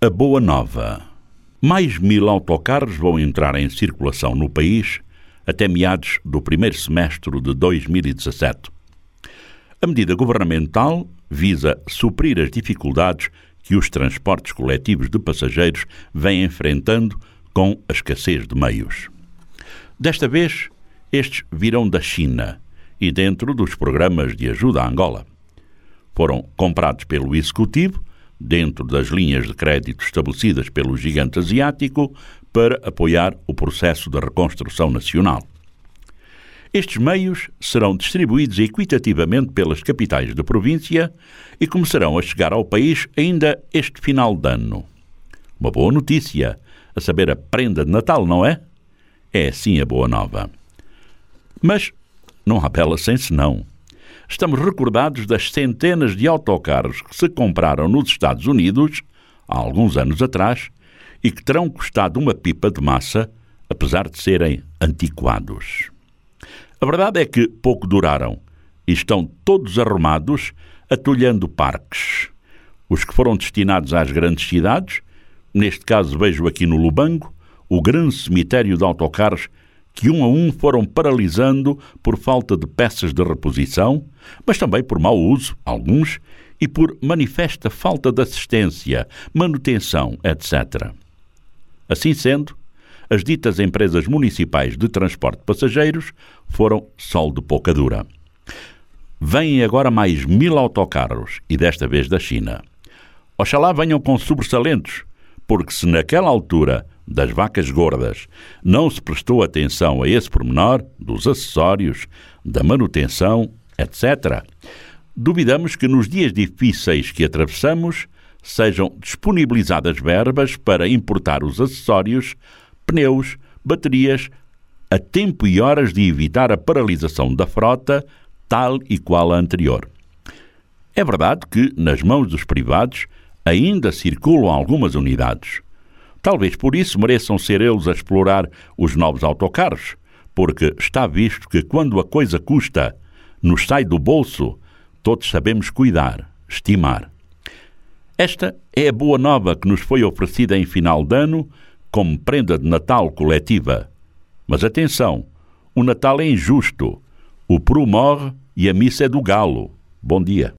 A Boa Nova. Mais mil autocarros vão entrar em circulação no país até meados do primeiro semestre de 2017. A medida governamental visa suprir as dificuldades que os transportes coletivos de passageiros vêm enfrentando com a escassez de meios. Desta vez, estes virão da China e dentro dos programas de ajuda à Angola. Foram comprados pelo Executivo dentro das linhas de crédito estabelecidas pelo gigante asiático para apoiar o processo de reconstrução nacional. Estes meios serão distribuídos equitativamente pelas capitais da província e começarão a chegar ao país ainda este final de ano. Uma boa notícia, a saber, a prenda de Natal, não é? É sim a boa nova. Mas não há bela sem senão estamos recordados das centenas de autocarros que se compraram nos Estados Unidos, há alguns anos atrás, e que terão custado uma pipa de massa, apesar de serem antiquados. A verdade é que pouco duraram e estão todos arrumados, atulhando parques. Os que foram destinados às grandes cidades, neste caso vejo aqui no Lubango, o grande cemitério de autocarros que um a um foram paralisando por falta de peças de reposição, mas também por mau uso, alguns, e por manifesta falta de assistência, manutenção, etc. Assim sendo, as ditas empresas municipais de transporte de passageiros foram sol de pouca dura. Vêm agora mais mil autocarros, e desta vez da China. Oxalá venham com sobressalentes, porque se naquela altura das vacas gordas, não se prestou atenção a esse pormenor dos acessórios, da manutenção, etc., duvidamos que nos dias difíceis que atravessamos sejam disponibilizadas verbas para importar os acessórios, pneus, baterias, a tempo e horas de evitar a paralisação da frota, tal e qual a anterior. É verdade que, nas mãos dos privados, ainda circulam algumas unidades. Talvez por isso mereçam ser eles a explorar os novos autocarros, porque está visto que quando a coisa custa, nos sai do bolso, todos sabemos cuidar, estimar. Esta é a boa nova que nos foi oferecida em final de ano como prenda de Natal coletiva. Mas atenção, o Natal é injusto. O peru morre e a missa é do galo. Bom dia.